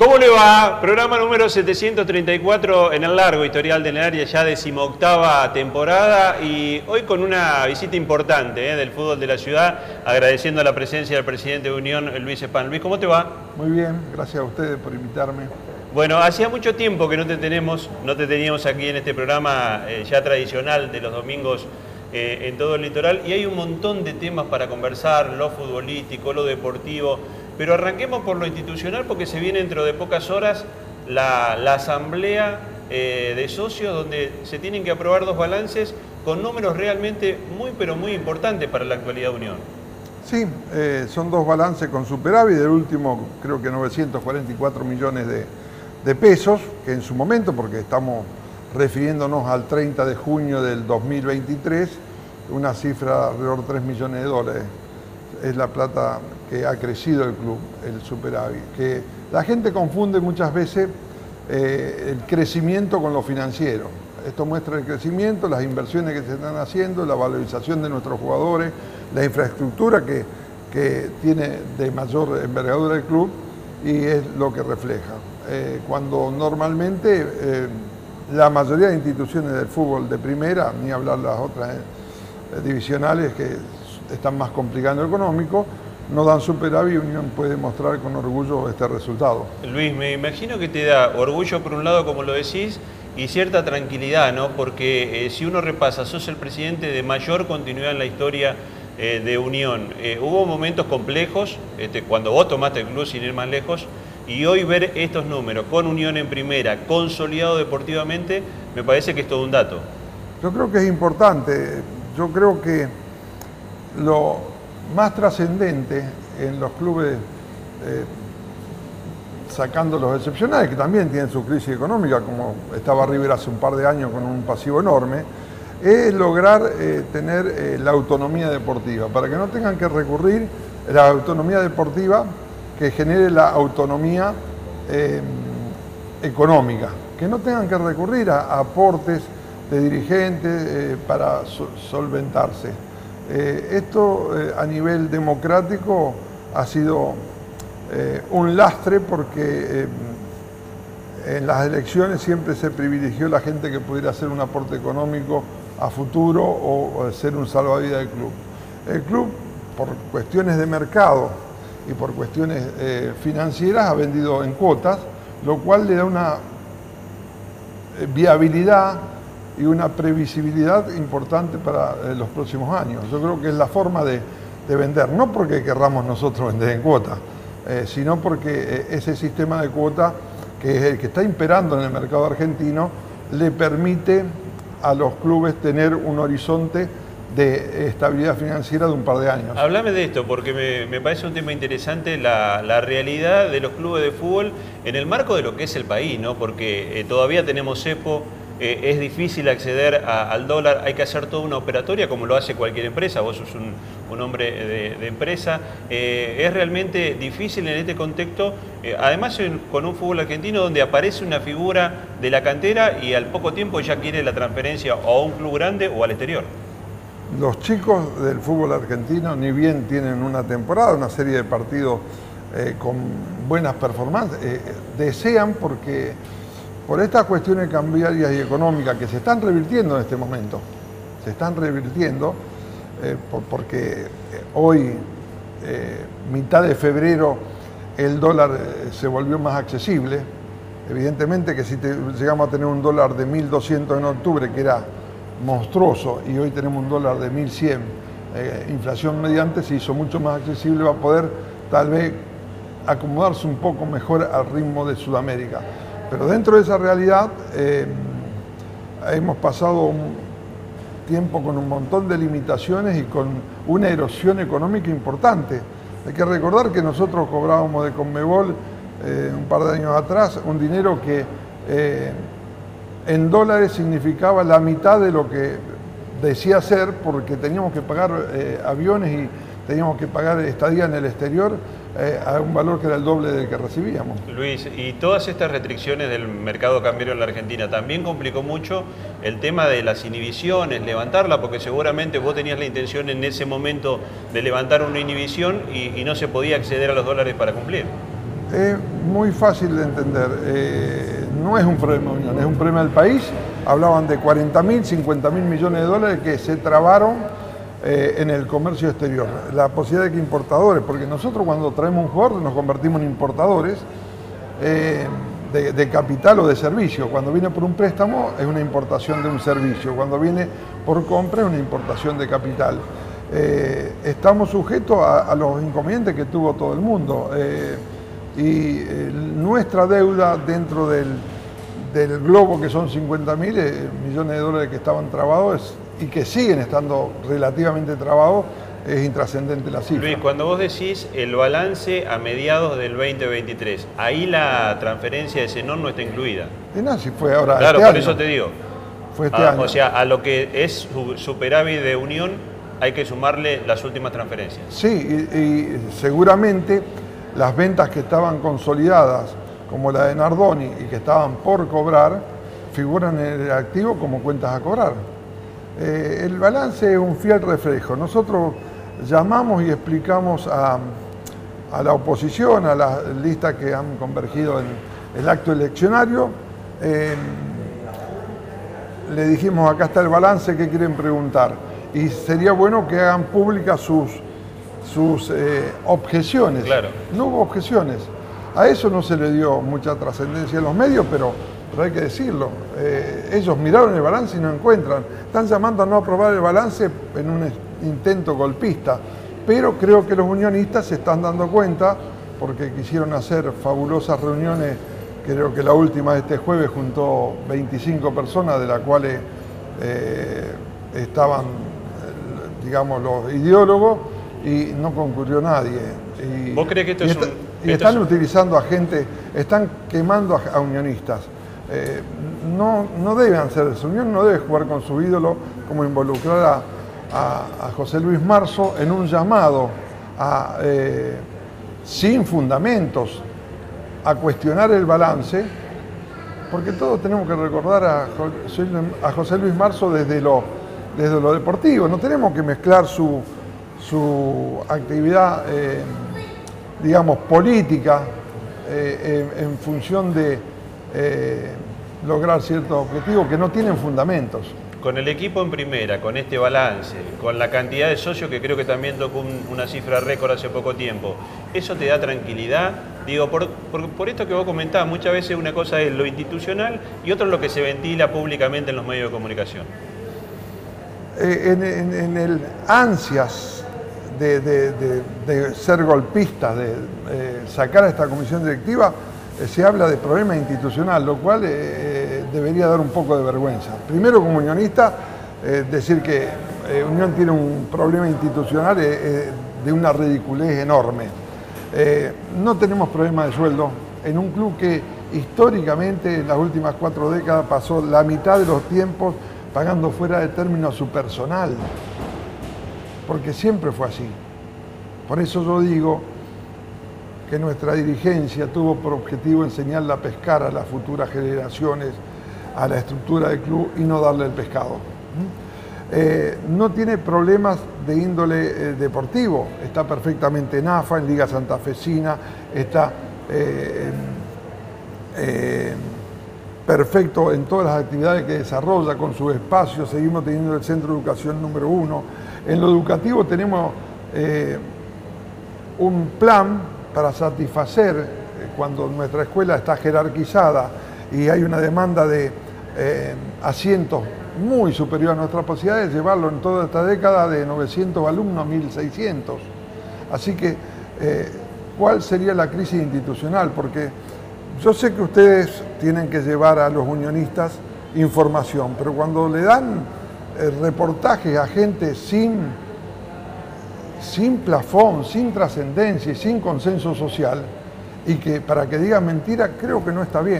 ¿Cómo le va? Programa número 734 en el largo historial del área, ya decimoctava temporada y hoy con una visita importante eh, del fútbol de la ciudad, agradeciendo la presencia del presidente de Unión, Luis Espan. Luis, ¿cómo te va? Muy bien, gracias a ustedes por invitarme. Bueno, hacía mucho tiempo que no te tenemos, no te teníamos aquí en este programa eh, ya tradicional de los domingos eh, en todo el litoral y hay un montón de temas para conversar, lo futbolístico, lo deportivo, pero arranquemos por lo institucional porque se viene dentro de pocas horas la, asamblea eh, de socios donde se tienen que aprobar dos balances con números realmente muy pero muy importantes para la actualidad de Unión. Sí, son dos balances con superávit, el último creo que 944 millones de, de pesos, que en su momento, porque estamos refiriéndonos al 30 de junio del 2023, una cifra alrededor de 3 millones de dólares. Es la plata que ha crecido el club, el superávit. Que la gente confunde muchas veces eh, el crecimiento con lo financiero. Esto muestra el crecimiento, las inversiones que se están haciendo, la valorización de nuestros jugadores, la infraestructura que, que tiene de mayor envergadura el club y es lo que refleja. Eh, cuando normalmente eh, la mayoría de instituciones del fútbol de primera, ni hablar las otras divisionales que están más complicando económico, no dan superávit y Unión puede mostrar con orgullo este resultado. Luis, me imagino que te da orgullo por un lado, como lo decís, y cierta tranquilidad, ¿no? Porque si uno repasa, sos el presidente de mayor continuidad en la historia de Unión. hubo momentos complejos, este, cuando vos tomaste el club sin ir más lejos, y hoy ver estos números con Unión en primera, consolidado deportivamente, me parece que es todo un dato. Yo creo que es importante. Yo creo que lo más trascendente en los clubes, eh, sacando los excepcionales, que también tienen su crisis económica, como estaba River hace un par de años con un pasivo enorme, es lograr eh, tener eh, la autonomía deportiva, para que no tengan que recurrir a la autonomía deportiva que genere la autonomía económica, que no tengan que recurrir a, aportes de dirigentes para solventarse. Eh, esto a nivel democrático ha sido un lastre porque en las elecciones siempre se privilegió la gente que pudiera hacer un aporte económico a futuro o ser un salvavidas del club. El club, por cuestiones de mercado, y por cuestiones eh, financieras ha vendido en cuotas, lo cual le da una eh, viabilidad y una previsibilidad importante para eh, los próximos años. Yo creo que es la forma de, vender, no porque querramos nosotros vender en cuota, sino porque ese sistema de cuota, que está imperando en el mercado argentino, le permite a los clubes tener un horizonte de estabilidad financiera de un par de años. Háblame de esto, porque me, parece un tema interesante la, realidad de los clubes de fútbol en el marco de lo que es el país, ¿no? porque eh, todavía tenemos EPO, eh, es difícil acceder al dólar, hay que hacer toda una operatoria como lo hace cualquier empresa, vos sos un, hombre de, empresa, eh, es realmente difícil en este contexto, además con un fútbol argentino donde aparece una figura de la cantera y al poco tiempo ya quiere la transferencia o a un club grande o al exterior. Los chicos del fútbol argentino, ni bien tienen una temporada, una serie de partidos eh, con buenas performances, eh, desean porque por estas cuestiones cambiarias y económicas que se están revirtiendo en este momento, se están revirtiendo, eh, porque hoy, mitad de febrero, el dólar se volvió más accesible. Evidentemente que si llegamos a tener un dólar de 1.200 en octubre, que era monstruoso y hoy tenemos un dólar de 1.100, eh, inflación mediante se hizo mucho más accesible, va a poder tal vez acomodarse un poco mejor al ritmo de Sudamérica. Pero dentro de esa realidad eh, hemos pasado un tiempo con un montón de limitaciones y con una erosión económica importante. Hay que recordar que nosotros cobrábamos de Conmebol eh, un par de años atrás un dinero que en dólares significaba la mitad de lo que decía ser porque teníamos que pagar eh, aviones y teníamos que pagar estadía en el exterior eh, a un valor que era el doble del que recibíamos. Luis, y todas estas restricciones del mercado cambiario en la Argentina también complicó mucho el tema de las inhibiciones, levantarla, porque seguramente vos tenías la intención en ese momento de levantar una inhibición y, y no se podía acceder a los dólares para cumplir. Es muy fácil de entender. Eh, no es un problema de Unión, es un problema del país. Hablaban de 40 mil, 50 mil millones de dólares que se trabaron eh, en el comercio exterior. La posibilidad de que importadores, porque nosotros cuando traemos un jugador nos convertimos en importadores eh, de, capital o de servicio. Cuando viene por un préstamo es una importación de un servicio. Cuando viene por compra es una importación de capital. estamos sujetos a, los inconvenientes que tuvo todo el mundo y eh, nuestra deuda dentro del, globo, que son 50 mil eh, millones de dólares que estaban trabados y que siguen estando relativamente trabados, es intrascendente la cifra. Luis, cuando vos decís el balance a mediados del 2023, ahí la transferencia de Zenón no está incluida. En así fue ahora. Claro, este por eso te digo. Fue este ah, año. O sea, a lo que es superávit de Unión hay que sumarle las últimas transferencias. Sí, y seguramente las ventas que estaban consolidadas, como la de Nardoni, y que estaban por cobrar, figuran en el activo como cuentas a cobrar. Eh, el balance es un fiel reflejo. Nosotros llamamos y explicamos a, la oposición, a la lista que han convergido en el acto eleccionario, eh, le dijimos, acá está el balance, ¿qué quieren preguntar? Y sería bueno que hagan públicas sus sus eh, objeciones. Claro. No hubo objeciones. A eso no se le dio mucha trascendencia en los medios, pero, hay que decirlo. Eh, ellos miraron el balance y no encuentran. Están llamando a no aprobar el balance en un intento golpista. Pero creo que los unionistas se están dando cuenta, porque quisieron hacer fabulosas reuniones, creo que la última de este jueves juntó 25 personas, de las cuales eh, estaban, digamos, los ideólogos y no concurrió nadie. Y, ¿Vos crees que esto es un, y están utilizando a gente, están quemando a, unionistas. Eh, no, no deben hacer eso. Unión no debe jugar con su ídolo como involucrar a, José Luis Marzo en un llamado a, eh, sin fundamentos a cuestionar el balance, porque todos tenemos que recordar a, a José Luis Marzo desde lo, desde lo deportivo. No tenemos que mezclar su, su actividad, eh, digamos, política en, función de eh, lograr ciertos objetivos que no tienen fundamentos. Con el equipo en primera, con este balance, con la cantidad de socios que creo que también tocó una cifra récord hace poco tiempo, ¿eso te da tranquilidad? Digo, por, por, esto que vos comentabas, muchas veces una cosa es lo institucional y otra es lo que se ventila públicamente en los medios de comunicación. en, en el ansias de, ser golpistas, de sacar a esta comisión directiva, eh, se habla de problema institucional, lo cual eh, eh, debería dar un poco de vergüenza. Primero, como unionista, decir que Unión tiene un problema institucional de una ridiculez enorme. no tenemos problema de sueldo en un club que históricamente en las últimas cuatro décadas pasó la mitad de los tiempos pagando fuera de término a su personal porque siempre fue así. Por eso yo digo que nuestra dirigencia tuvo por objetivo enseñarle a pescar a las futuras generaciones, a la estructura del club y no darle el pescado. Eh, no tiene problemas de índole eh, deportivo, está perfectamente en AFA, en Liga Santafesina, está eh, perfecto en todas las actividades que desarrolla con su espacio, seguimos teniendo el centro de educación número uno, en lo educativo tenemos un plan para satisfacer eh, cuando nuestra escuela está jerarquizada y hay una demanda de eh, asientos muy superior a nuestras posibilidades, llevarlo en toda esta década de 900 alumnos a 1600. Así que, ¿cuál sería la crisis institucional? Porque yo sé que ustedes tienen que llevar a los unionistas información, pero cuando le dan reportajes a gente sin, sin plafón, sin trascendencia y sin consenso social, y que para que digan mentira creo que no está bien.